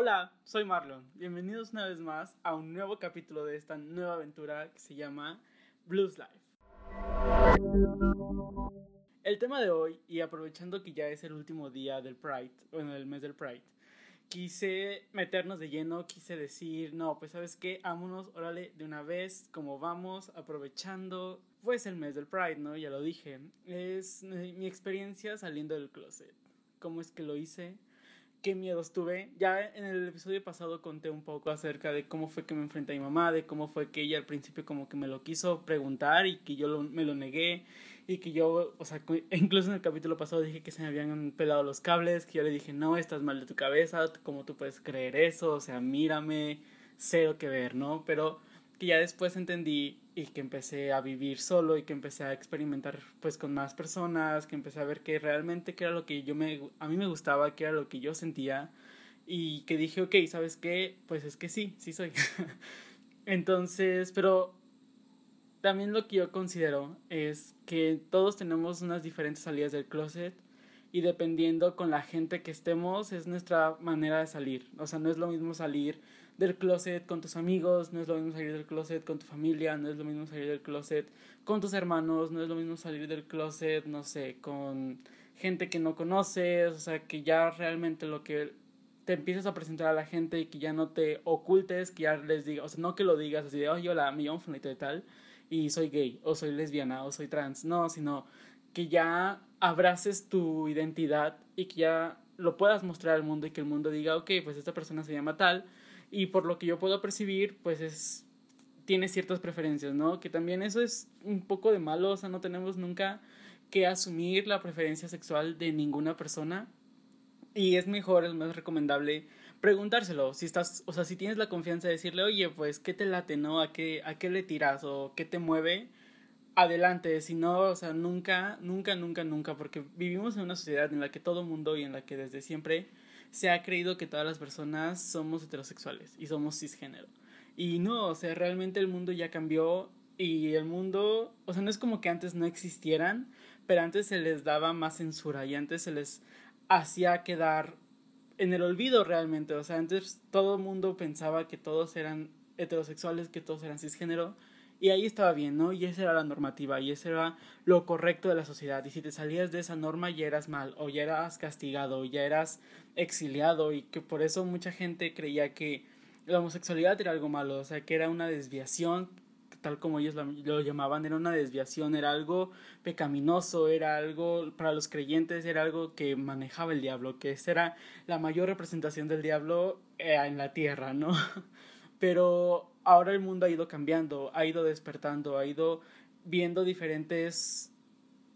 Hola, soy Marlon. Bienvenidos una vez más a un nuevo capítulo de esta nueva aventura que se llama Blues Life. El tema de hoy, y aprovechando que ya es el último día del Pride, bueno, del mes del Pride, quise meternos de lleno, quise decir, no, pues sabes qué, vámonos, órale, de una vez, como vamos, aprovechando, pues el mes del Pride, ¿no? Ya lo dije, es mi experiencia saliendo del closet, cómo es que lo hice, qué miedos tuve. Ya en el episodio pasado conté un poco acerca de cómo fue que me enfrenté a mi mamá, de cómo fue que ella al principio como que me lo quiso preguntar y que yo me lo negué y que yo, o sea, incluso en el capítulo pasado dije que se me habían pelado los cables, que yo le dije, no, estás mal de tu cabeza, ¿cómo tú puedes creer eso? O sea, mírame, cero que ver, ¿no? Pero que ya después entendí y que empecé a vivir solo y que empecé a experimentar pues con más personas, que empecé a ver que realmente que era lo que yo me, a mí me gustaba, que era lo que yo sentía y que dije, ok, ¿sabes qué? Pues es que sí, sí soy. Entonces, pero también lo que yo considero es que todos tenemos unas diferentes salidas del closet y dependiendo con la gente que estemos es nuestra manera de salir. O sea, no es lo mismo salir del closet con tus amigos, no es lo mismo salir del closet con tu familia, no es lo mismo salir del closet con tus hermanos, no es lo mismo salir del closet, no sé, con gente que no conoces, o sea, que ya realmente lo que te empiezas a presentar a la gente y que ya no te ocultes, que ya les digas, o sea, no que lo digas así de, oye, hola, me llamo de tal, y soy gay, o soy lesbiana, o soy trans, no, sino que ya abraces tu identidad y que ya lo puedas mostrar al mundo y que el mundo diga, ok, pues esta persona se llama tal, y por lo que yo puedo percibir, pues es tiene ciertas preferencias, ¿no? Que también eso es un poco de malo, o sea, no tenemos nunca que asumir la preferencia sexual de ninguna persona y es mejor, es más recomendable preguntárselo, si estás, o sea, si tienes la confianza de decirle, "Oye, pues qué te late, ¿no? ¿A qué a qué le tiras o qué te mueve?" Adelante, si no, o sea, nunca, nunca, nunca, nunca, porque vivimos en una sociedad en la que todo mundo y en la que desde siempre se ha creído que todas las personas somos heterosexuales y somos cisgénero. Y no, o sea, realmente el mundo ya cambió y el mundo, o sea, no es como que antes no existieran, pero antes se les daba más censura y antes se les hacía quedar en el olvido realmente, o sea, antes todo el mundo pensaba que todos eran heterosexuales, que todos eran cisgénero, y ahí estaba bien, ¿no? Y esa era la normativa, y ese era lo correcto de la sociedad. Y si te salías de esa norma ya eras mal, o ya eras castigado, o ya eras exiliado, y que por eso mucha gente creía que la homosexualidad era algo malo, o sea, que era una desviación, tal como ellos lo llamaban, era una desviación, era algo pecaminoso, era algo, para los creyentes, era algo que manejaba el diablo, que esa era la mayor representación del diablo eh, en la tierra, ¿no? Pero ahora el mundo ha ido cambiando, ha ido despertando, ha ido viendo diferentes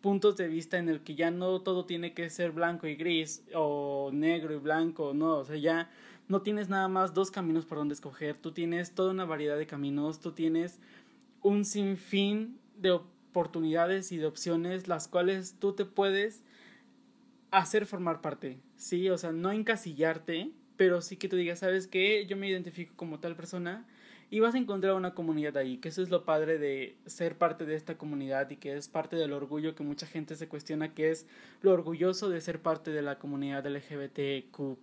puntos de vista en el que ya no todo tiene que ser blanco y gris o negro y blanco, no, o sea, ya no tienes nada más dos caminos por donde escoger, tú tienes toda una variedad de caminos, tú tienes un sinfín de oportunidades y de opciones las cuales tú te puedes hacer formar parte, sí, o sea, no encasillarte, pero sí que tú digas, ¿sabes qué? Yo me identifico como tal persona y vas a encontrar una comunidad ahí, que eso es lo padre de ser parte de esta comunidad y que es parte del orgullo que mucha gente se cuestiona, que es lo orgulloso de ser parte de la comunidad LGBTQ,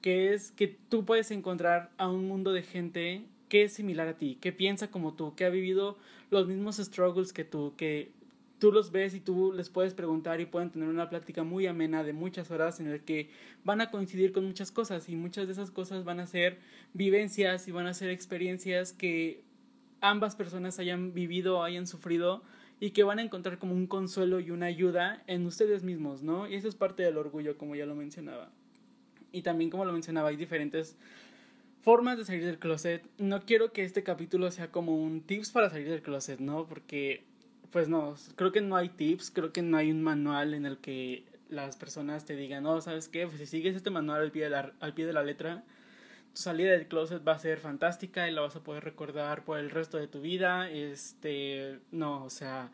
que es que tú puedes encontrar a un mundo de gente que es similar a ti, que piensa como tú, que ha vivido los mismos struggles que tú, que tú los ves y tú les puedes preguntar y pueden tener una plática muy amena de muchas horas en el que van a coincidir con muchas cosas y muchas de esas cosas van a ser vivencias y van a ser experiencias que ambas personas hayan vivido o hayan sufrido y que van a encontrar como un consuelo y una ayuda en ustedes mismos, ¿no? Y eso es parte del orgullo, como ya lo mencionaba. Y también, como lo mencionaba, hay diferentes formas de salir del closet. No quiero que este capítulo sea como un tips para salir del closet, ¿no? Porque pues no, creo que no hay tips, creo que no hay un manual en el que las personas te digan, no, ¿sabes qué? Pues si sigues este manual al pie de la, al pie de la letra, tu salida del closet va a ser fantástica y la vas a poder recordar por el resto de tu vida. Este, no, o sea,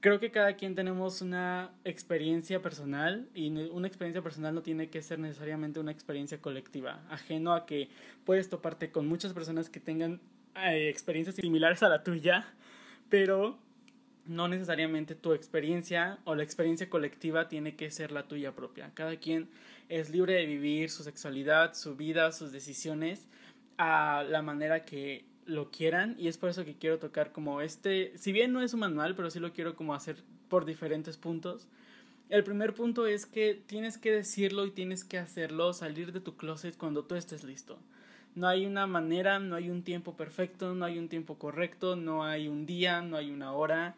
creo que cada quien tenemos una experiencia personal y una experiencia personal no tiene que ser necesariamente una experiencia colectiva, ajeno a que puedes toparte con muchas personas que tengan eh, experiencias similares a la tuya, pero no necesariamente tu experiencia o la experiencia colectiva tiene que ser la tuya propia. Cada quien es libre de vivir su sexualidad, su vida, sus decisiones a la manera que lo quieran y es por eso que quiero tocar como este, si bien no es un manual, pero sí lo quiero como hacer por diferentes puntos. El primer punto es que tienes que decirlo y tienes que hacerlo, salir de tu closet cuando tú estés listo. No hay una manera, no hay un tiempo perfecto, no hay un tiempo correcto, no hay un día, no hay una hora.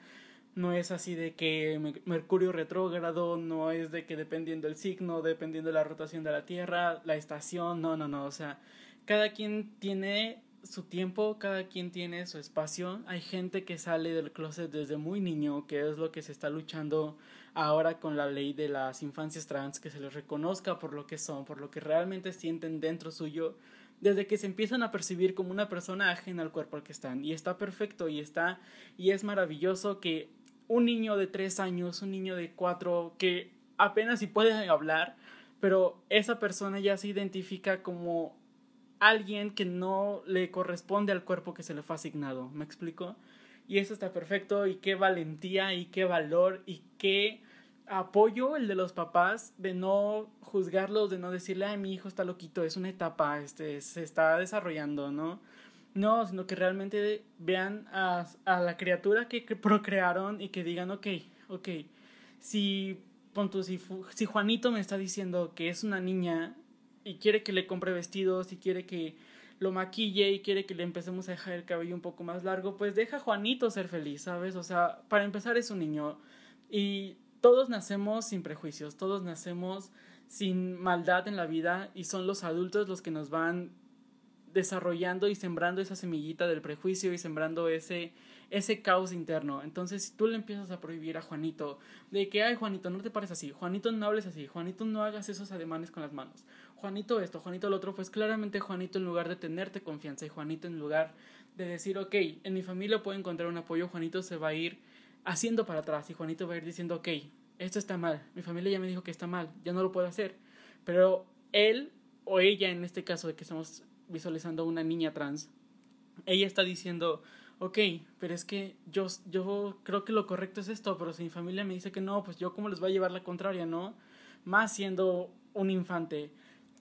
No es así de que Mercurio retrógrado, no es de que dependiendo del signo, dependiendo de la rotación de la Tierra, la estación, no, no, no. O sea, cada quien tiene su tiempo, cada quien tiene su espacio. Hay gente que sale del closet desde muy niño, que es lo que se está luchando ahora con la ley de las infancias trans, que se les reconozca por lo que son, por lo que realmente sienten dentro suyo, desde que se empiezan a percibir como una persona ajena al cuerpo al que están. Y está perfecto y está, y es maravilloso que un niño de tres años, un niño de cuatro, que apenas si puede hablar, pero esa persona ya se identifica como alguien que no le corresponde al cuerpo que se le fue asignado. ¿Me explico? Y eso está perfecto y qué valentía y qué valor y qué apoyo el de los papás de no juzgarlos, de no decirle, ay, mi hijo está loquito, es una etapa, este, se está desarrollando, ¿no? No, sino que realmente vean a, a la criatura que, procrearon y que digan, ok, ok, si, si, si Juanito me está diciendo que es una niña y quiere que le compre vestidos y quiere que lo maquille y quiere que le empecemos a dejar el cabello un poco más largo, pues deja a Juanito ser feliz, ¿sabes? O sea, para empezar es un niño y todos nacemos sin prejuicios, todos nacemos sin maldad en la vida y son los adultos los que nos van desarrollando y sembrando esa semillita del prejuicio y sembrando ese ese caos interno. Entonces, si tú le empiezas a prohibir a Juanito de que, ay, Juanito, no te pares así, Juanito, no hables así, Juanito, no hagas esos ademanes con las manos, Juanito esto, Juanito lo otro, pues claramente Juanito en lugar de tenerte confianza y Juanito en lugar de decir, ok, en mi familia puedo encontrar un apoyo, Juanito se va a ir haciendo para atrás y Juanito va a ir diciendo, ok, esto está mal, mi familia ya me dijo que está mal, ya no lo puedo hacer, pero él o ella, en este caso de que estamos visualizando una niña trans, ella está diciendo, ok, pero es que yo, yo creo que lo correcto es esto, pero si mi familia me dice que no, pues yo cómo les voy a llevar la contraria, ¿no? Más siendo un infante.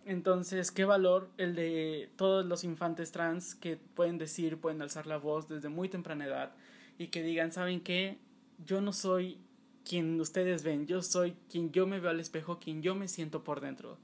Entonces, qué valor el de todos los infantes trans que pueden decir, pueden alzar la voz desde muy temprana edad y que digan, ¿saben qué? Yo no soy quien ustedes ven, yo soy quien yo me veo al espejo, quien yo me siento por dentro.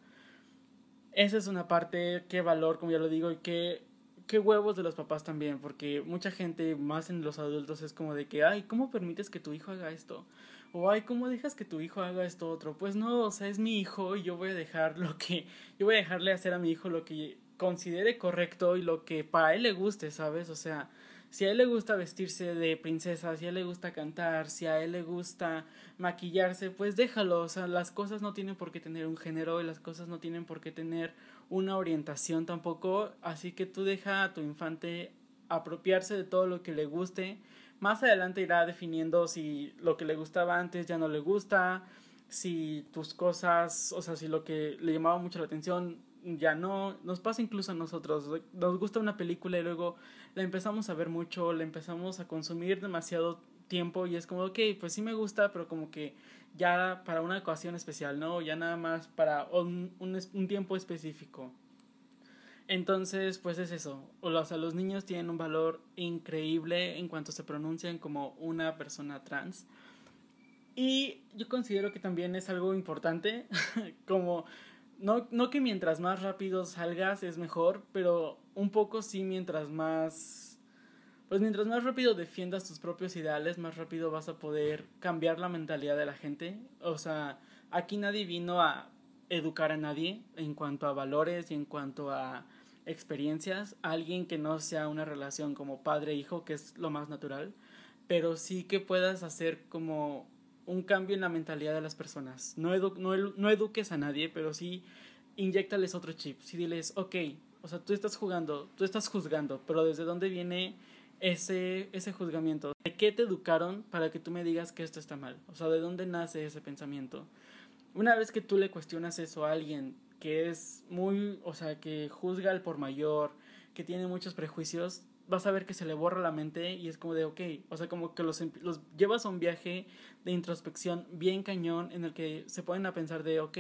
Esa es una parte, qué valor, como ya lo digo, y qué qué huevos de los papás también, porque mucha gente, más en los adultos, es como de que, ay, ¿cómo permites que tu hijo haga esto? O, ay, ¿cómo dejas que tu hijo haga esto otro? Pues no, o sea, es mi hijo y yo voy a dejar lo que, yo voy a dejarle hacer a mi hijo lo que considere correcto y lo que para él le guste, ¿sabes? O sea, si a él le gusta vestirse de princesa, si a él le gusta cantar, si a él le gusta maquillarse, pues déjalo. O sea, las cosas no tienen por qué tener un género y las cosas no tienen por qué tener una orientación tampoco. Así que tú deja a tu infante apropiarse de todo lo que le guste. Más adelante irá definiendo si lo que le gustaba antes ya no le gusta, si tus cosas, o sea, si lo que le llamaba mucho la atención ya no, nos pasa incluso a nosotros, nos gusta una película y luego la empezamos a ver mucho, la empezamos a consumir demasiado tiempo y es como, ok, pues sí me gusta, pero como que ya para una ocasión especial, ¿no? Ya nada más para un, un, un tiempo específico. Entonces, pues es eso. O sea, los niños tienen un valor increíble en cuanto se pronuncian como una persona trans. Y yo considero que también es algo importante, como no, no que mientras más rápido salgas es mejor, pero un poco sí mientras más... Pues mientras más rápido defiendas tus propios ideales, más rápido vas a poder cambiar la mentalidad de la gente. O sea, aquí nadie vino a educar a nadie en cuanto a valores y en cuanto a experiencias. Alguien que no sea una relación como padre-hijo, que es lo más natural, pero sí que puedas hacer como un cambio en la mentalidad de las personas. No, no, eduques a nadie, pero sí inyectales otro chip. Sí diles, ok, o sea, tú estás jugando, tú estás juzgando, pero ¿desde dónde viene ese, ese juzgamiento? ¿De qué te educaron para que tú me digas que esto está mal? O sea, ¿de dónde nace ese pensamiento? Una vez que tú le cuestionas eso a alguien que es muy, o sea, que juzga al por mayor, que tiene muchos prejuicios, vas a ver que se le borra la mente y es como de, ok, o sea, como que los, los llevas a un viaje de introspección bien cañón en el que se ponen a pensar de, ok,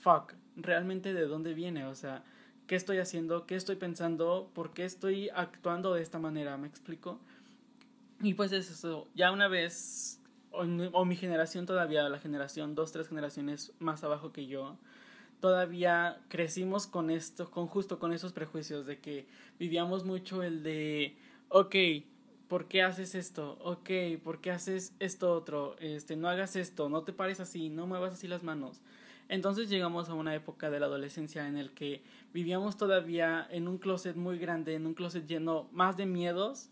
fuck, realmente de dónde viene, o sea, qué estoy haciendo, qué estoy pensando, por qué estoy actuando de esta manera, ¿me explico? Y pues es eso, ya una vez, o, o mi generación todavía, la generación, dos, tres generaciones más abajo que yo, todavía crecimos con esto, con justo con esos prejuicios de que vivíamos mucho el de, ok, ¿por qué haces esto? Ok, ¿por qué haces esto otro? Este, no hagas esto, no te pares así, no muevas así las manos. Entonces llegamos a una época de la adolescencia en el que vivíamos todavía en un closet muy grande, en un closet lleno más de miedos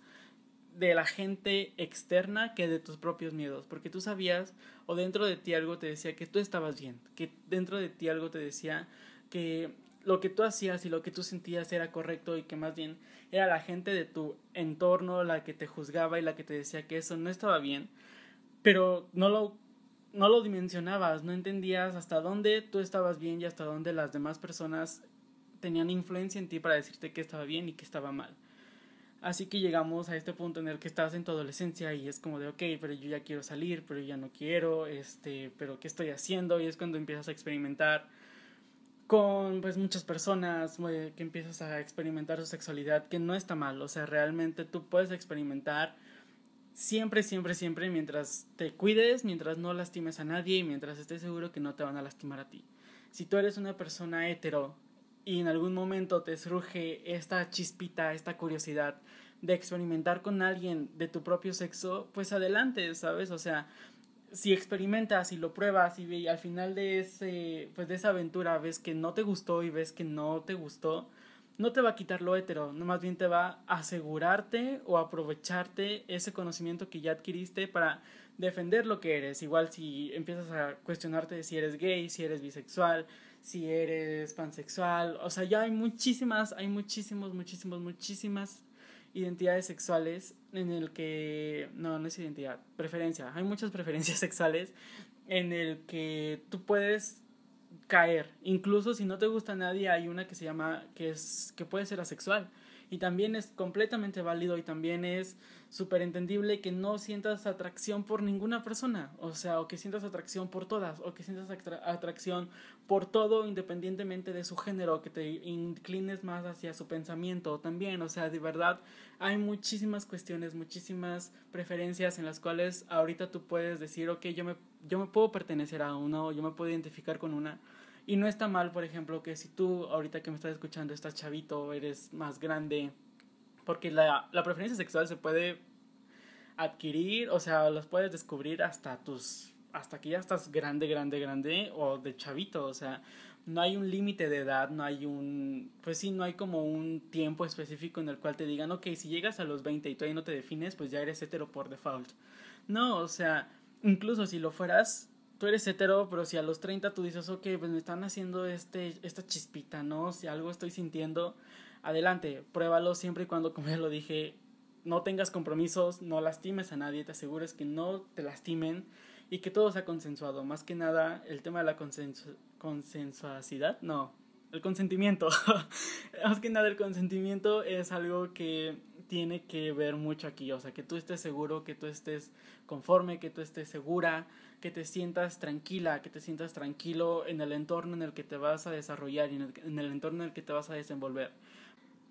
de la gente externa que de tus propios miedos, porque tú sabías o dentro de ti algo te decía que tú estabas bien, que dentro de ti algo te decía que lo que tú hacías y lo que tú sentías era correcto y que más bien era la gente de tu entorno la que te juzgaba y la que te decía que eso no estaba bien, pero no lo no lo dimensionabas, no entendías hasta dónde tú estabas bien y hasta dónde las demás personas tenían influencia en ti para decirte que estaba bien y que estaba mal. Así que llegamos a este punto en el que estás en tu adolescencia y es como de, ok, pero yo ya quiero salir, pero ya no quiero, este, pero ¿qué estoy haciendo? Y es cuando empiezas a experimentar con pues muchas personas, que empiezas a experimentar su sexualidad, que no está mal, o sea, realmente tú puedes experimentar siempre, siempre, siempre mientras te cuides, mientras no lastimes a nadie y mientras estés seguro que no te van a lastimar a ti. Si tú eres una persona hetero y en algún momento te surge esta chispita, esta curiosidad de experimentar con alguien de tu propio sexo, pues adelante, ¿sabes? O sea, si experimentas y lo pruebas y al final de ese pues de esa aventura ves que no te gustó y ves que no te gustó, no te va a quitar lo hetero, no más bien te va a asegurarte o aprovecharte ese conocimiento que ya adquiriste para defender lo que eres. Igual si empiezas a cuestionarte si eres gay, si eres bisexual, si eres pansexual, o sea, ya hay muchísimas, hay muchísimos, muchísimos, muchísimas identidades sexuales en el que, no, no es identidad, preferencia, hay muchas preferencias sexuales en el que tú puedes caer, incluso si no te gusta a nadie, hay una que se llama, que es, que puede ser asexual, y también es completamente válido y también es súper entendible que no sientas atracción por ninguna persona, o sea, o que sientas atracción por todas, o que sientas atracción por todo independientemente de su género, que te inclines más hacia su pensamiento también, o sea, de verdad hay muchísimas cuestiones, muchísimas preferencias en las cuales ahorita tú puedes decir, ok, yo me, yo me puedo pertenecer a una o yo me puedo identificar con una. Y no está mal, por ejemplo, que si tú ahorita que me estás escuchando estás chavito, eres más grande, porque la, la preferencia sexual se puede adquirir, o sea, las puedes descubrir hasta tus, hasta que ya estás grande, grande, grande, o de chavito, o sea, no hay un límite de edad, no hay un, pues sí, no hay como un tiempo específico en el cual te digan, ok, si llegas a los 20 y todavía no te defines, pues ya eres hetero por default. No, o sea, incluso si lo fueras, tú eres hetero, pero si a los 30 tú dices, ok, pues me están haciendo este, esta chispita, ¿no? Si algo estoy sintiendo, adelante, pruébalo siempre y cuando, como ya lo dije, no tengas compromisos, no lastimes a nadie, te asegures que no te lastimen y que todo sea consensuado. Más que nada, el tema de la consensu consensuacidad, no, el consentimiento. Más que nada, el consentimiento es algo que tiene que ver mucho aquí. O sea, que tú estés seguro, que tú estés conforme, que tú estés segura, que te sientas tranquila, que te sientas tranquilo en el entorno en el que te vas a desarrollar y el, en el entorno en el que te vas a desenvolver.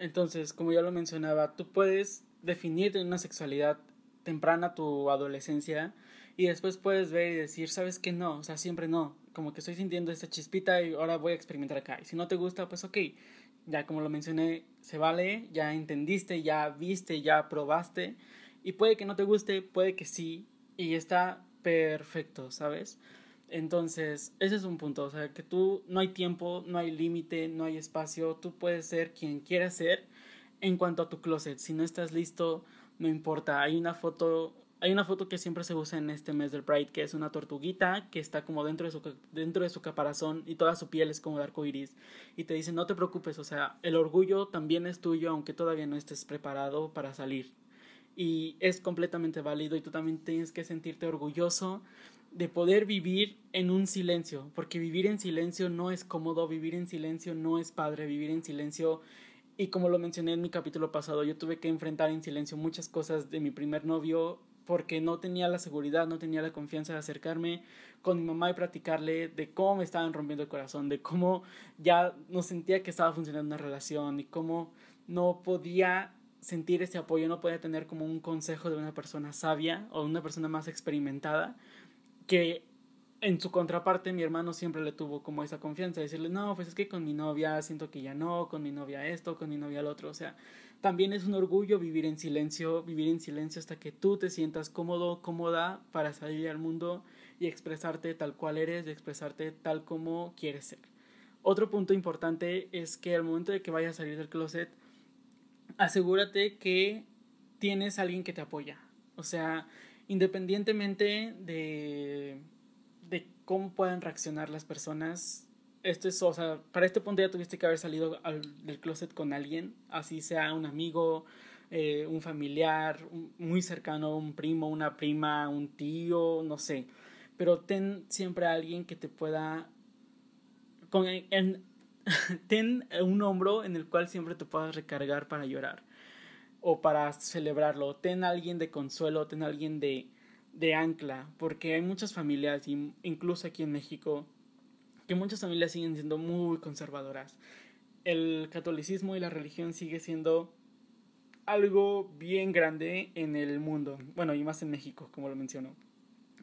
Entonces, como ya lo mencionaba, tú puedes definir una sexualidad temprana tu adolescencia y después puedes ver y decir, ¿sabes qué? No, o sea, siempre no, como que estoy sintiendo esta chispita y ahora voy a experimentar acá. Y si no te gusta, pues ok, ya como lo mencioné, se vale, ya entendiste, ya viste, ya probaste y puede que no te guste, puede que sí y está perfecto, ¿sabes? Entonces, ese es un punto, o sea, que tú no hay tiempo, no hay límite, no hay espacio, tú puedes ser quien quieras ser en cuanto a tu closet. Si no estás listo, no importa. Hay una foto, hay una foto que siempre se usa en este mes del Pride, que es una tortuguita que está como dentro de su, dentro de su caparazón y toda su piel es como de arco iris. Y te dice, no te preocupes, o sea, el orgullo también es tuyo, aunque todavía no estés preparado para salir. Y es completamente válido y tú también tienes que sentirte orgulloso de poder vivir en un silencio, porque vivir en silencio no es cómodo, vivir en silencio no es padre, vivir en silencio Y como lo mencioné en mi capítulo pasado, yo tuve que enfrentar en silencio muchas cosas de mi primer novio porque no tenía la seguridad, no tenía la confianza de acercarme con mi mamá y platicarle de cómo me estaban rompiendo el corazón, de cómo ya no sentía que estaba funcionando una relación y cómo no podía sentir ese apoyo, no podía tener como un consejo de una persona sabia o una persona más experimentada que en su contraparte mi hermano siempre le tuvo como esa confianza, decirle, no, pues es que con mi novia siento que ya no, con mi novia esto, con mi novia lo otro, o sea, también es un orgullo vivir en silencio, vivir en silencio hasta que tú te sientas cómodo, cómoda para salir al mundo y expresarte tal cual eres, y expresarte tal como quieres ser. Otro punto importante es que al momento de que vayas a salir del closet, asegúrate que tienes alguien que te apoya. O sea, independientemente de, cómo puedan reaccionar las personas, esto es, o sea, para este punto ya tuviste que haber salido del closet con alguien, así sea un amigo, eh, un familiar muy cercano, un primo, una prima, un tío, no sé. Pero ten siempre a alguien que te pueda... Con, en, ten un hombro en el cual siempre te puedas recargar para llorar o para celebrarlo. Ten alguien de consuelo, ten alguien de, de ancla, porque hay muchas familias, incluso aquí en México, que muchas familias siguen siendo muy conservadoras. El catolicismo y la religión sigue siendo algo bien grande en el mundo, bueno, y más en México, como lo menciono.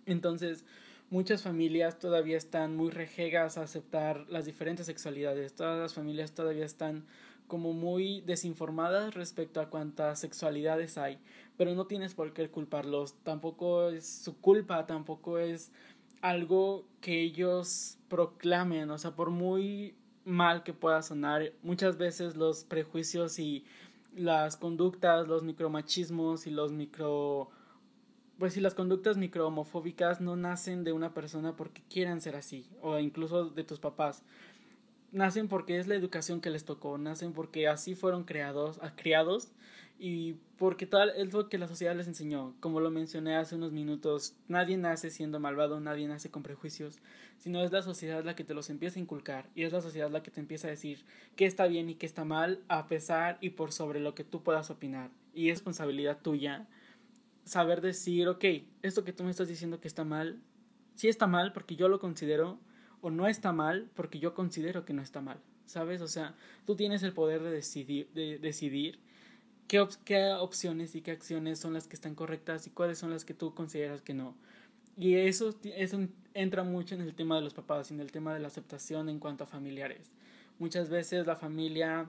Entonces, muchas familias todavía están muy rejegas a aceptar las diferentes sexualidades. Todas las familias todavía están como muy desinformadas respecto a cuántas sexualidades hay, pero no tienes por qué culparlos, tampoco es su culpa, tampoco es algo que ellos proclamen, o sea, por muy mal que pueda sonar, muchas veces los prejuicios y las conductas, los micromachismos y los micro pues si las conductas microhomofóbicas no nacen de una persona porque quieran ser así, o incluso de tus papás. Nacen porque es la educación que les tocó, nacen porque así fueron creados, criados y porque tal es lo que la sociedad les enseñó. Como lo mencioné hace unos minutos, nadie nace siendo malvado, nadie nace con prejuicios, sino es la sociedad la que te los empieza a inculcar y es la sociedad la que te empieza a decir qué está bien y qué está mal a pesar y por sobre lo que tú puedas opinar. Y es responsabilidad tuya saber decir, ok, esto que tú me estás diciendo que está mal, sí está mal porque yo lo considero, o no está mal porque yo considero que no está mal, ¿sabes? O sea, tú tienes el poder de decidir, de decidir qué, qué opciones y qué acciones son las que están correctas y cuáles son las que tú consideras que no. Y eso, eso entra mucho en el tema de los papás, en el tema de la aceptación en cuanto a familiares. Muchas veces la familia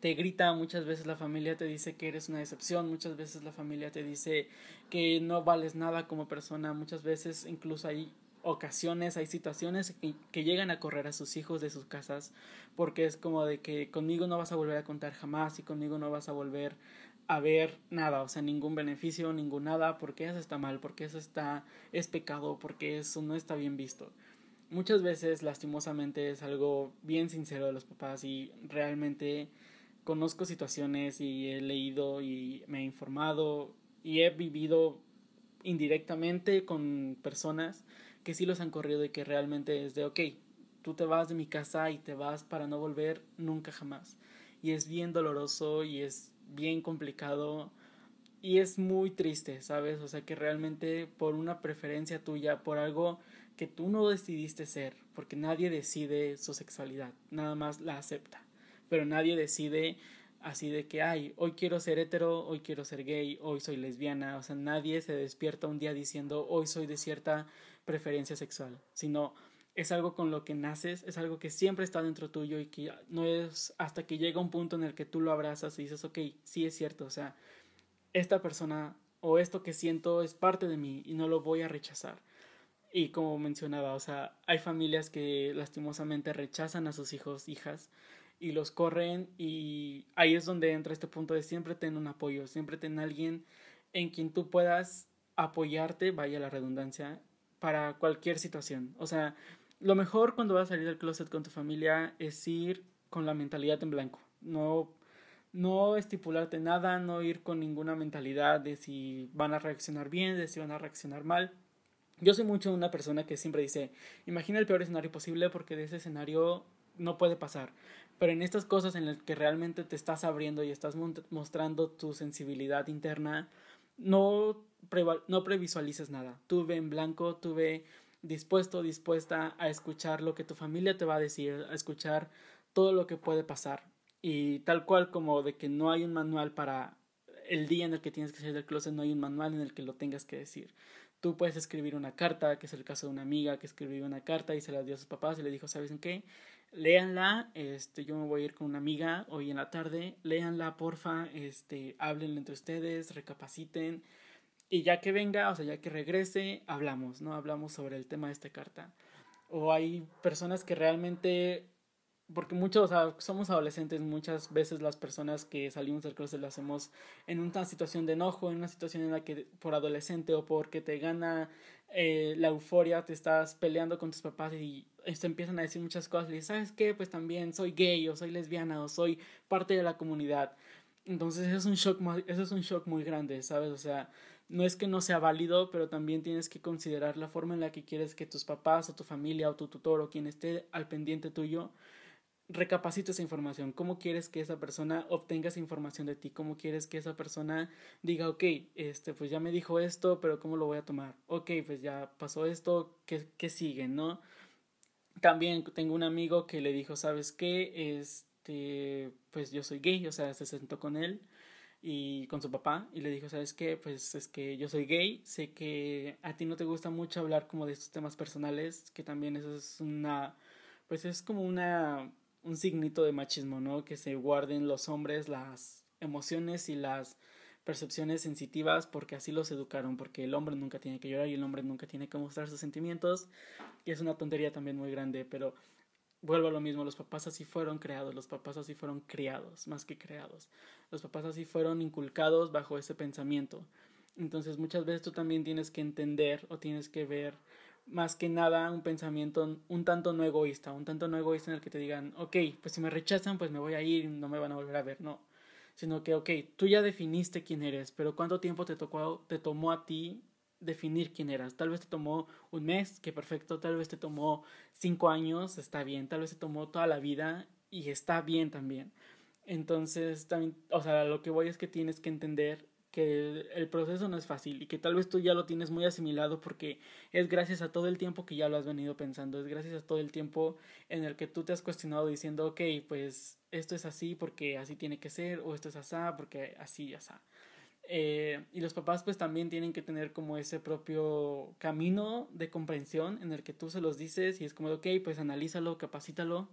te grita, muchas veces la familia te dice que eres una decepción, muchas veces la familia te dice que no vales nada como persona, muchas veces incluso hay ocasiones, hay situaciones que, que, llegan a correr a sus hijos de sus casas porque es como de que conmigo no vas a volver a contar jamás y conmigo no vas a volver a ver nada, o sea, ningún beneficio, ningún nada, porque eso está mal, porque eso está es pecado, porque eso no está bien visto. Muchas veces lastimosamente es algo bien sincero de los papás y realmente conozco situaciones y he leído y me he informado y he vivido indirectamente con personas que sí los han corrido y que realmente es de, ok, tú te vas de mi casa y te vas para no volver nunca jamás. Y es bien doloroso y es bien complicado y es muy triste, ¿sabes? O sea que realmente por una preferencia tuya, por algo que tú no decidiste ser, porque nadie decide su sexualidad, nada más la acepta, pero nadie decide así de que, ay, hoy quiero ser hetero, hoy quiero ser gay, hoy soy lesbiana, o sea, nadie se despierta un día diciendo, hoy soy de cierta preferencia sexual, sino es algo con lo que naces, es algo que siempre está dentro tuyo y que no es hasta que llega un punto en el que tú lo abrazas y dices, ok, sí es cierto, o sea, esta persona o esto que siento es parte de mí y no lo voy a rechazar. Y como mencionaba, o sea, hay familias que lastimosamente rechazan a sus hijos, hijas, y los corren y ahí es donde entra este punto de siempre tener un apoyo, siempre tener alguien en quien tú puedas apoyarte, vaya la redundancia, para cualquier situación. O sea, lo mejor cuando vas a salir del closet con tu familia es ir con la mentalidad en blanco, no no estipularte nada, no ir con ninguna mentalidad de si van a reaccionar bien, de si van a reaccionar mal. Yo soy mucho una persona que siempre dice, imagina el peor escenario posible porque de ese escenario no puede pasar. Pero en estas cosas en las que realmente te estás abriendo y estás mostrando tu sensibilidad interna, no, no previsualices nada. Tú ve en blanco, tú ve dispuesto, dispuesta a escuchar lo que tu familia te va a decir, a escuchar todo lo que puede pasar. Y tal cual como de que no hay un manual para el día en el que tienes que salir del closet, no hay un manual en el que lo tengas que decir. Tú puedes escribir una carta, que es el caso de una amiga que escribió una carta y se la dio a sus papás y le dijo, ¿sabes en qué? Léanla, este, yo me voy a ir con una amiga hoy en la tarde, léanla, porfa, este, háblenla entre ustedes, recapaciten y ya que venga, o sea, ya que regrese, hablamos, ¿no? Hablamos sobre el tema de esta carta. O hay personas que realmente porque muchos, o sea, somos adolescentes, muchas veces las personas que salimos del closet lo hacemos en una situación de enojo, en una situación en la que por adolescente o porque te gana eh, la euforia, te estás peleando con tus papás y esto empiezan a decir muchas cosas y dices, ¿sabes qué? Pues también soy gay o soy lesbiana o soy parte de la comunidad. Entonces eso es un shock, eso es un shock muy grande, ¿sabes? O sea, no es que no sea válido, pero también tienes que considerar la forma en la que quieres que tus papás o tu familia o tu tutor o quien esté al pendiente tuyo recapacita esa información, cómo quieres que esa persona obtenga esa información de ti, cómo quieres que esa persona diga, ok, este, pues ya me dijo esto, pero ¿cómo lo voy a tomar? Ok, pues ya pasó esto, ¿qué, qué sigue, no? También tengo un amigo que le dijo, ¿sabes qué? Este, pues yo soy gay, o sea, se sentó con él y con su papá y le dijo, ¿sabes qué? Pues es que yo soy gay, sé que a ti no te gusta mucho hablar como de estos temas personales, que también eso es una, pues es como una un signito de machismo, ¿no? Que se guarden los hombres las emociones y las percepciones sensitivas porque así los educaron, porque el hombre nunca tiene que llorar y el hombre nunca tiene que mostrar sus sentimientos y es una tontería también muy grande, pero vuelvo a lo mismo, los papás así fueron creados, los papás así fueron criados, más que creados, los papás así fueron inculcados bajo ese pensamiento. Entonces muchas veces tú también tienes que entender o tienes que ver más que nada un pensamiento un tanto no egoísta, un tanto no egoísta en el que te digan, ok, pues si me rechazan, pues me voy a ir no me van a volver a ver, no. Sino que, ok, tú ya definiste quién eres, pero ¿cuánto tiempo te, tocó, te tomó a ti definir quién eras? Tal vez te tomó un mes, que perfecto, tal vez te tomó cinco años, está bien, tal vez te tomó toda la vida y está bien también. Entonces, también, o sea, lo que voy es que tienes que entender que el proceso no es fácil y que tal vez tú ya lo tienes muy asimilado porque es gracias a todo el tiempo que ya lo has venido pensando, es gracias a todo el tiempo en el que tú te has cuestionado diciendo, ok, pues esto es así porque así tiene que ser o esto es así porque así, así. Eh, y los papás pues también tienen que tener como ese propio camino de comprensión en el que tú se los dices y es como, ok, pues analízalo, capacítalo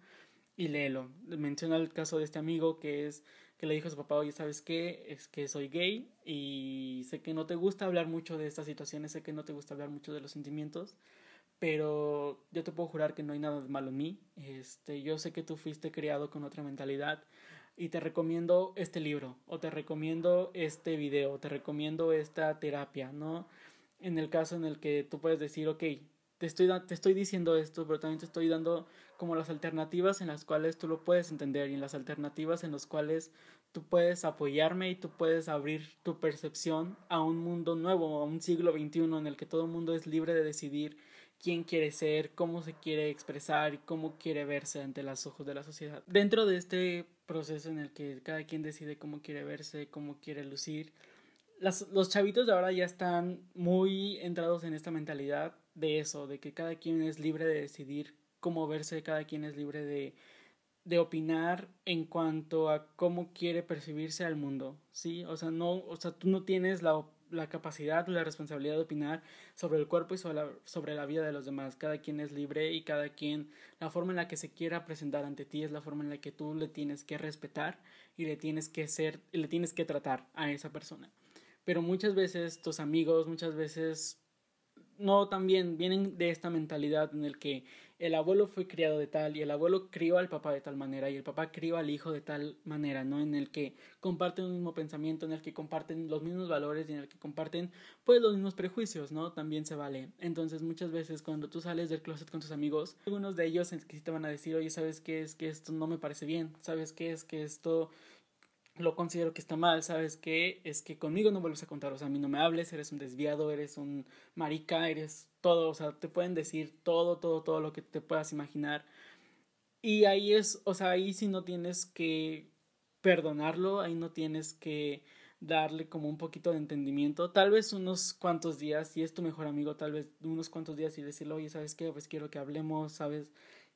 y léelo. Menciona el caso de este amigo que es que le dijo a su papá, oye, ¿sabes qué? Es que soy gay y sé que no te gusta hablar mucho de estas situaciones, sé que no te gusta hablar mucho de los sentimientos, pero yo te puedo jurar que no hay nada de malo en mí. Este, yo sé que tú fuiste criado con otra mentalidad y te recomiendo este libro o te recomiendo este video, te recomiendo esta terapia, ¿no? En el caso en el que tú puedes decir, ok, te estoy, te estoy diciendo esto, pero también te estoy dando como las alternativas en las cuales tú lo puedes entender y en las alternativas en las cuales tú puedes apoyarme y tú puedes abrir tu percepción a un mundo nuevo, a un siglo XXI en el que todo el mundo es libre de decidir quién quiere ser, cómo se quiere expresar y cómo quiere verse ante los ojos de la sociedad. Dentro de este proceso en el que cada quien decide cómo quiere verse, cómo quiere lucir, los chavitos de ahora ya están muy entrados en esta mentalidad de eso, de que cada quien es libre de decidir cómo verse, cada quien es libre de, de opinar en cuanto a cómo quiere percibirse al mundo, ¿sí? O sea, no, o sea, tú no tienes la, la capacidad la responsabilidad de opinar sobre el cuerpo y sobre la, sobre la vida de los demás. Cada quien es libre y cada quien, la forma en la que se quiera presentar ante ti es la forma en la que tú le tienes que respetar y le tienes que ser, le tienes que tratar a esa persona. Pero muchas veces tus amigos, muchas veces no también vienen de esta mentalidad en el que el abuelo fue criado de tal y el abuelo crió al papá de tal manera y el papá crió al hijo de tal manera, ¿no? En el que comparten un mismo pensamiento, en el que comparten los mismos valores y en el que comparten pues los mismos prejuicios, ¿no? También se vale. Entonces muchas veces cuando tú sales del closet con tus amigos, algunos de ellos que sí te van a decir, oye, ¿sabes qué es que esto no me parece bien? ¿Sabes qué es que esto lo considero que está mal, ¿sabes qué? Es que conmigo no vuelves a contar, o sea, a mí no me hables, eres un desviado, eres un marica, eres todo, o sea, te pueden decir todo, todo, todo lo que te puedas imaginar. Y ahí es, o sea, ahí sí no tienes que perdonarlo, ahí no tienes que darle como un poquito de entendimiento, tal vez unos cuantos días, si es tu mejor amigo, tal vez unos cuantos días y decirle, oye, ¿sabes qué? Pues quiero que hablemos, ¿sabes?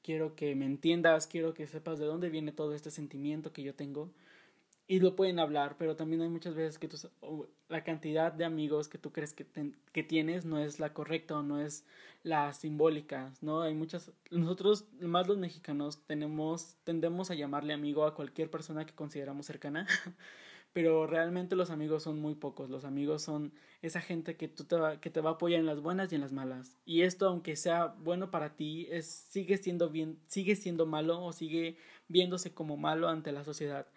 Quiero que me entiendas, quiero que sepas de dónde viene todo este sentimiento que yo tengo. Y lo pueden hablar, pero también hay muchas veces que la cantidad de amigos que tú crees que, que tienes no es la correcta o no es la simbólica, ¿no? Hay muchas, nosotros, más los mexicanos, tenemos, tendemos a llamarle amigo a cualquier persona que consideramos cercana. pero realmente los amigos son muy pocos. Los amigos son esa gente que, tú te va, que te va a apoyar en las buenas y en las malas. Y esto, aunque sea bueno para ti, es, sigue siendo bien, sigue siendo malo o sigue viéndose como malo ante la sociedad.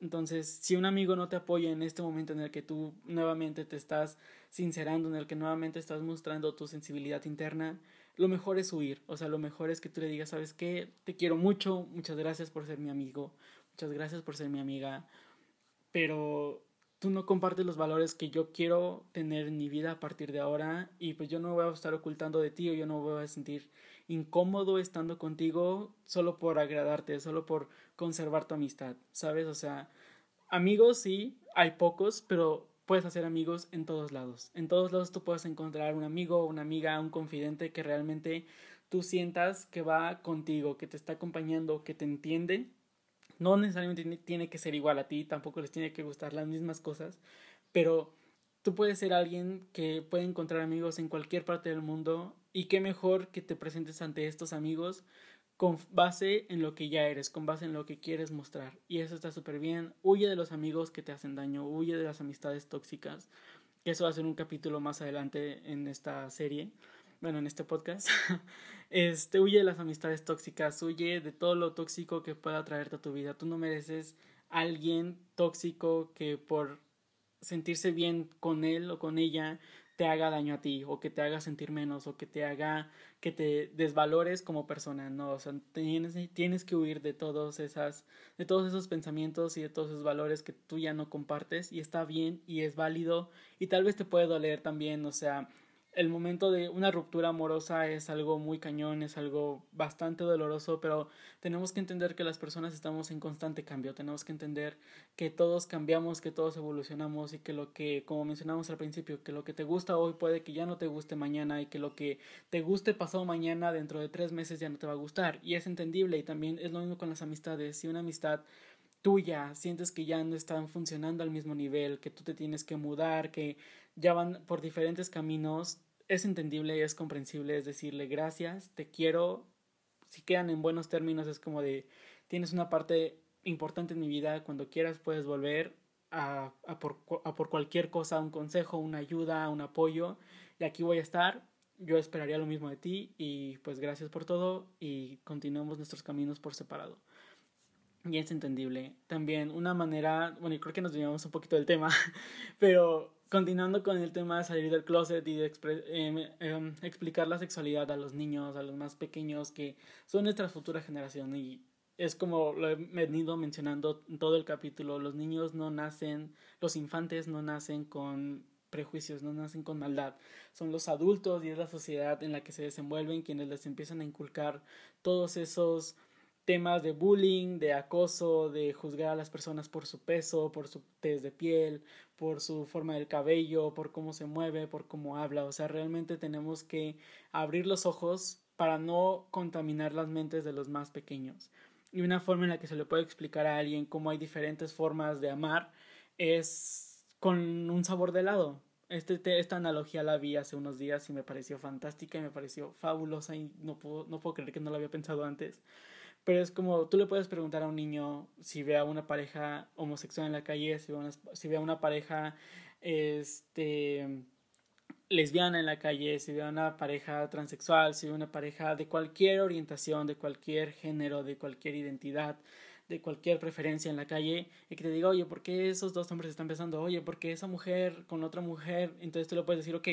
Entonces, si un amigo no te apoya en este momento en el que tú nuevamente te estás sincerando, en el que nuevamente estás mostrando tu sensibilidad interna, lo mejor es huir. O sea, lo mejor es que tú le digas, ¿sabes qué? Te quiero mucho, muchas gracias por ser mi amigo, muchas gracias por ser mi amiga pero tú no compartes los valores que yo quiero tener en mi vida a partir de ahora y pues yo no voy a estar ocultando de ti o yo no voy a sentir incómodo estando contigo solo por agradarte, solo por conservar tu amistad, ¿sabes? O sea, amigos sí, hay pocos, pero puedes hacer amigos en todos lados. En todos lados tú puedes encontrar un amigo, una amiga, un confidente que realmente tú sientas que va contigo, que te está acompañando, que te entiende no necesariamente tiene que ser igual a ti, tampoco les tiene que gustar las mismas cosas, pero tú puedes ser alguien que puede encontrar amigos en cualquier parte del mundo y qué mejor que te presentes ante estos amigos con base en lo que ya eres, con base en lo que quieres mostrar. Y eso está súper bien. Huye de los amigos que te hacen daño, huye de las amistades tóxicas, eso va a ser un capítulo más adelante en esta serie bueno, en este podcast, este, huye de las amistades tóxicas, huye de todo lo tóxico que pueda traerte a tu vida. Tú no mereces alguien tóxico que por sentirse bien con él o con ella te haga daño a ti o que te haga sentir menos o que te haga que te desvalores como persona, no, o sea, tienes, tienes que huir de todos esas de todos esos pensamientos y de todos esos valores que tú ya no compartes y está bien y es válido y tal vez te puede doler también, o sea, el momento de una ruptura amorosa es algo muy cañón, es algo bastante doloroso, pero tenemos que entender que las personas estamos en constante cambio, tenemos que entender que todos cambiamos, que todos evolucionamos y que lo que, como mencionamos al principio, que lo que te gusta hoy puede que ya no te guste mañana y que lo que te guste pasado mañana dentro de tres meses ya no te va a gustar. Y es entendible y también es lo mismo con las amistades, si una amistad tuya sientes que ya no están funcionando al mismo nivel, que tú te tienes que mudar, que ya van por diferentes caminos, es entendible, es comprensible, es decirle gracias, te quiero, si quedan en buenos términos es como de tienes una parte importante en mi vida, cuando quieras puedes volver a, a, por, a por cualquier cosa, un consejo, una ayuda, un apoyo, y aquí voy a estar, yo esperaría lo mismo de ti y pues gracias por todo y continuemos nuestros caminos por separado. Y es entendible. También una manera, bueno, creo que nos desviamos un poquito del tema, pero continuando con el tema de salir del closet y de em, em, explicar la sexualidad a los niños, a los más pequeños, que son nuestra futura generación. Y es como lo he venido mencionando en todo el capítulo, los niños no nacen, los infantes no nacen con prejuicios, no nacen con maldad. Son los adultos y es la sociedad en la que se desenvuelven quienes les empiezan a inculcar todos esos temas de bullying, de acoso, de juzgar a las personas por su peso, por su tez de piel, por su forma del cabello, por cómo se mueve, por cómo habla. O sea, realmente tenemos que abrir los ojos para no contaminar las mentes de los más pequeños. Y una forma en la que se le puede explicar a alguien cómo hay diferentes formas de amar es con un sabor de helado. Este, esta analogía la vi hace unos días y me pareció fantástica y me pareció fabulosa y no puedo, no puedo creer que no lo había pensado antes. Pero es como, tú le puedes preguntar a un niño si ve a una pareja homosexual en la calle, si ve, una, si ve a una pareja este, lesbiana en la calle, si ve a una pareja transexual, si ve a una pareja de cualquier orientación, de cualquier género, de cualquier identidad, de cualquier preferencia en la calle, y que te diga, oye, ¿por qué esos dos hombres están besando? Oye, ¿por qué esa mujer con otra mujer? Entonces tú le puedes decir, ok,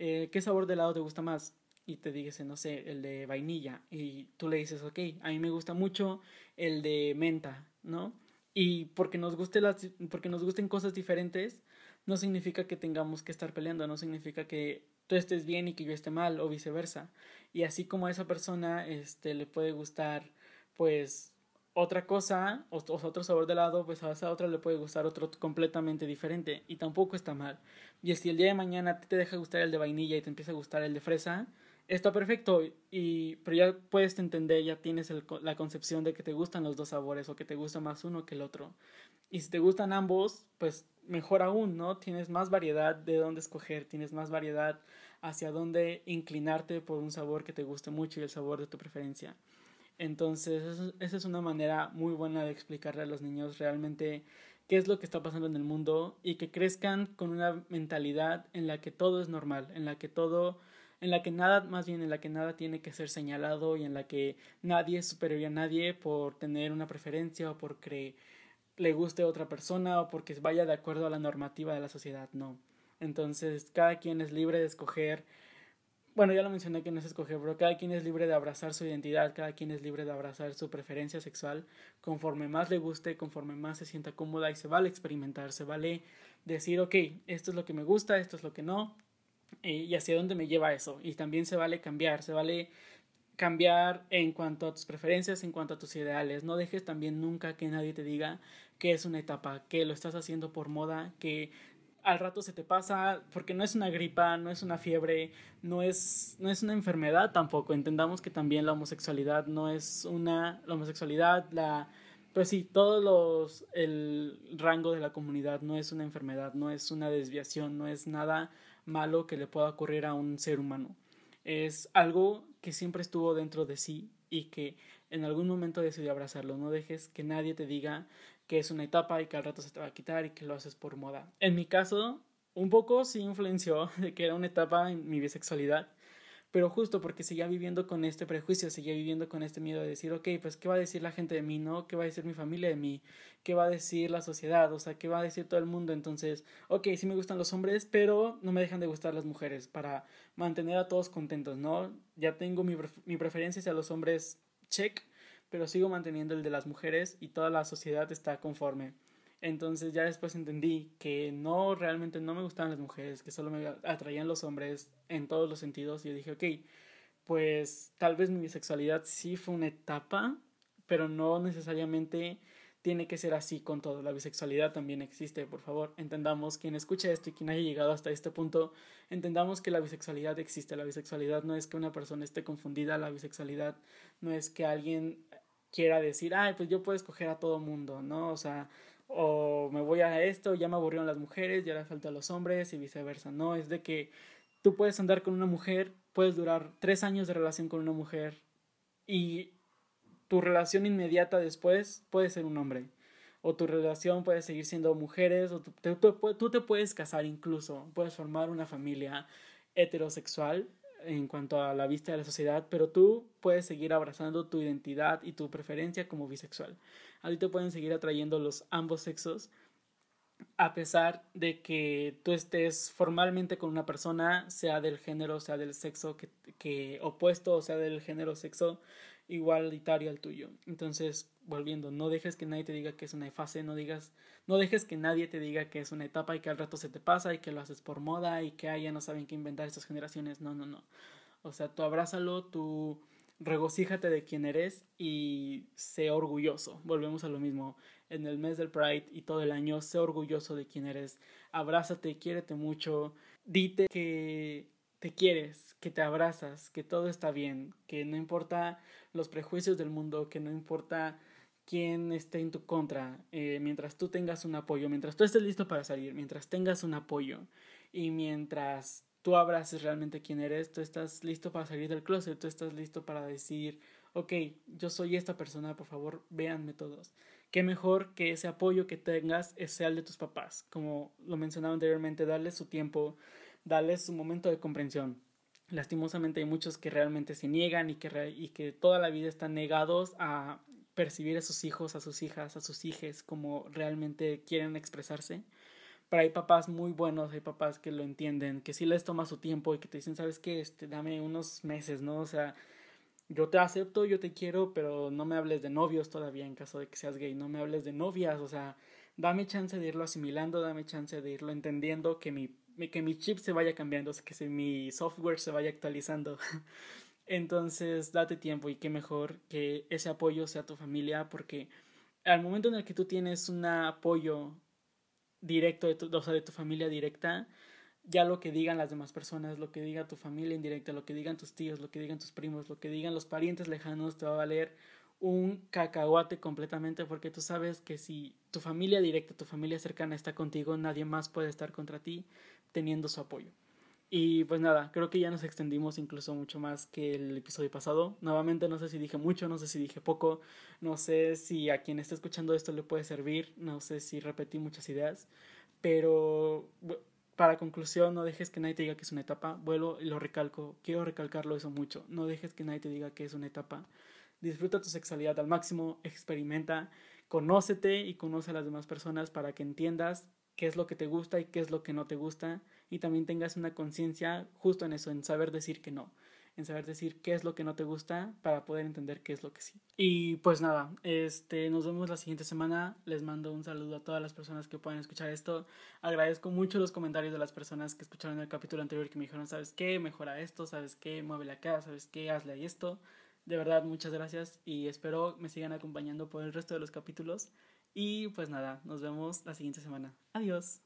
eh, ¿qué sabor de helado te gusta más? Y te dice, no sé, el de vainilla y tú le dices, ok, a mí me gusta mucho el de menta, ¿no? Y porque nos, guste las, porque nos gusten cosas diferentes, no significa que tengamos que estar peleando, no significa que tú estés bien y que yo esté mal o viceversa. Y así como a esa persona este, le puede gustar pues otra cosa, o, otro sabor de helado, pues a esa otra le puede gustar otro completamente diferente y tampoco está mal. Y si el día de mañana te deja gustar el de vainilla y te empieza a gustar el de fresa, está perfecto, y, pero ya puedes entender, ya tienes la concepción de que te gustan los dos sabores o que te gusta más uno que el otro. Y si te gustan ambos, pues mejor aún, ¿no? Tienes más variedad de dónde escoger, tienes más variedad hacia dónde inclinarte por un sabor que te guste mucho y el sabor de tu preferencia. Entonces, esa es una manera muy buena de explicarle a los niños realmente qué es lo que está pasando en el mundo y que crezcan con una mentalidad en la que todo es normal, en la que todo, en la que nada, más bien en la que nada tiene que ser señalado y en la que nadie es superior a nadie por tener una preferencia o porque le guste a otra persona o porque vaya de acuerdo a la normativa de la sociedad, no. Entonces, cada quien es libre de escoger bueno, ya lo mencioné que no es escoger, pero cada quien es libre de abrazar su identidad, cada quien es libre de abrazar su preferencia sexual conforme más le guste, conforme más se sienta cómoda y se vale experimentar, se vale decir, ok, esto es lo que me gusta, esto es lo que no, eh, y hacia dónde me lleva eso. Y también se vale cambiar, se vale cambiar en cuanto a tus preferencias, en cuanto a tus ideales. No dejes también nunca que nadie te diga que es una etapa, que lo estás haciendo por moda, que al rato se te pasa, porque no es una gripa, no es una fiebre, no es, no es una enfermedad tampoco. Entendamos que también la homosexualidad no es una, la homosexualidad, la, pues sí, todos los, el rango de la comunidad no es una enfermedad, no es una desviación, no es nada malo que le pueda ocurrir a un ser humano. Es algo que siempre estuvo dentro de sí y que en algún momento decidió abrazarlo. No dejes que nadie te diga que es una etapa y que al rato se te va a quitar y que lo haces por moda. En mi caso, un poco sí influenció de que era una etapa en mi bisexualidad, pero justo porque seguía viviendo con este prejuicio, seguía viviendo con este miedo de decir, ok, pues qué va a decir la gente de mí, ¿no? ¿Qué va a decir mi familia de mí? ¿Qué va a decir la sociedad? O sea, ¿qué va a decir todo el mundo? Entonces, ok, sí me gustan los hombres, pero no me dejan de gustar las mujeres para mantener a todos contentos, ¿no? Ya tengo mi, mi preferencia hacia los hombres, check, pero sigo manteniendo el de las mujeres y toda la sociedad está conforme. Entonces ya después entendí que no, realmente no me gustaban las mujeres, que solo me atraían los hombres en todos los sentidos y yo dije, ok, pues tal vez mi bisexualidad sí fue una etapa, pero no necesariamente tiene que ser así con todo. La bisexualidad también existe, por favor. Entendamos, quien escuche esto y quien haya llegado hasta este punto, entendamos que la bisexualidad existe. La bisexualidad no es que una persona esté confundida, la bisexualidad no es que alguien quiera decir, ay, pues yo puedo escoger a todo mundo, ¿no? O sea, o me voy a esto, ya me aburrieron las mujeres, ya le falta los hombres y viceversa, ¿no? Es de que tú puedes andar con una mujer, puedes durar tres años de relación con una mujer y tu relación inmediata después puede ser un hombre. O tu relación puede seguir siendo mujeres, o tú te puedes casar incluso, puedes formar una familia heterosexual en cuanto a la vista de la sociedad, pero tú puedes seguir abrazando tu identidad y tu preferencia como bisexual. A ti te pueden seguir atrayendo los ambos sexos, a pesar de que tú estés formalmente con una persona, sea del género, sea del sexo que, que opuesto, o sea del género sexo igualitario al tuyo. Entonces, volviendo, no dejes que nadie te diga que es una fase, no digas, no dejes que nadie te diga que es una etapa y que al rato se te pasa y que lo haces por moda y que ya no saben qué inventar estas generaciones. No, no, no. O sea, tú abrázalo, tú regocíjate de quién eres y sé orgulloso. Volvemos a lo mismo. En el mes del Pride y todo el año, sé orgulloso de quién eres. Abrázate, quiérete mucho. Dite que te quieres, que te abrazas, que todo está bien, que no importa los prejuicios del mundo, que no importa quién esté en tu contra, eh, mientras tú tengas un apoyo, mientras tú estés listo para salir, mientras tengas un apoyo y mientras tú abraces realmente quién eres, tú estás listo para salir del closet, tú estás listo para decir, ok, yo soy esta persona, por favor, véanme todos. Qué mejor que ese apoyo que tengas sea el de tus papás, como lo mencionaba anteriormente, darles su tiempo, darles su momento de comprensión. Lastimosamente hay muchos que realmente se niegan y que, y que toda la vida están negados a percibir a sus hijos, a sus hijas, a sus hijes como realmente quieren expresarse. Pero hay papás muy buenos, hay papás que lo entienden, que sí les toma su tiempo y que te dicen, ¿sabes qué? Este, dame unos meses, ¿no? O sea, yo te acepto, yo te quiero, pero no me hables de novios todavía en caso de que seas gay, no me hables de novias, o sea, dame chance de irlo asimilando, dame chance de irlo entendiendo, que mi, que mi chip se vaya cambiando, que mi software se vaya actualizando. Entonces, date tiempo y qué mejor que ese apoyo sea tu familia, porque al momento en el que tú tienes un apoyo directo, de tu, o sea, de tu familia directa, ya lo que digan las demás personas, lo que diga tu familia indirecta, lo que digan tus tíos, lo que digan tus primos, lo que digan los parientes lejanos, te va a valer un cacahuate completamente porque tú sabes que si tu familia directa, tu familia cercana está contigo, nadie más puede estar contra ti teniendo su apoyo. Y pues nada, creo que ya nos extendimos incluso mucho más que el episodio pasado. Nuevamente no sé si dije mucho, no sé si dije poco, no sé si a quien está escuchando esto le puede servir, no sé si repetí muchas ideas, pero para conclusión, no dejes que nadie te diga que es una etapa. Vuelvo y lo recalco, quiero recalcarlo eso mucho. No dejes que nadie te diga que es una etapa. Disfruta tu sexualidad al máximo, experimenta, conócete y conoce a las demás personas para que entiendas qué es lo que te gusta y qué es lo que no te gusta y también tengas una conciencia justo en eso, en saber decir que no, en saber decir qué es lo que no te gusta para poder entender qué es lo que sí. Y pues nada, este, nos vemos la siguiente semana. Les mando un saludo a todas las personas que puedan escuchar esto. Agradezco mucho los comentarios de las personas que escucharon el capítulo anterior que me dijeron, ¿sabes qué? Mejora esto, ¿sabes qué? Muévele acá, ¿sabes qué? Hazle ahí esto. De verdad, muchas gracias y espero me sigan acompañando por el resto de los capítulos. Y pues nada, nos vemos la siguiente semana. Adiós.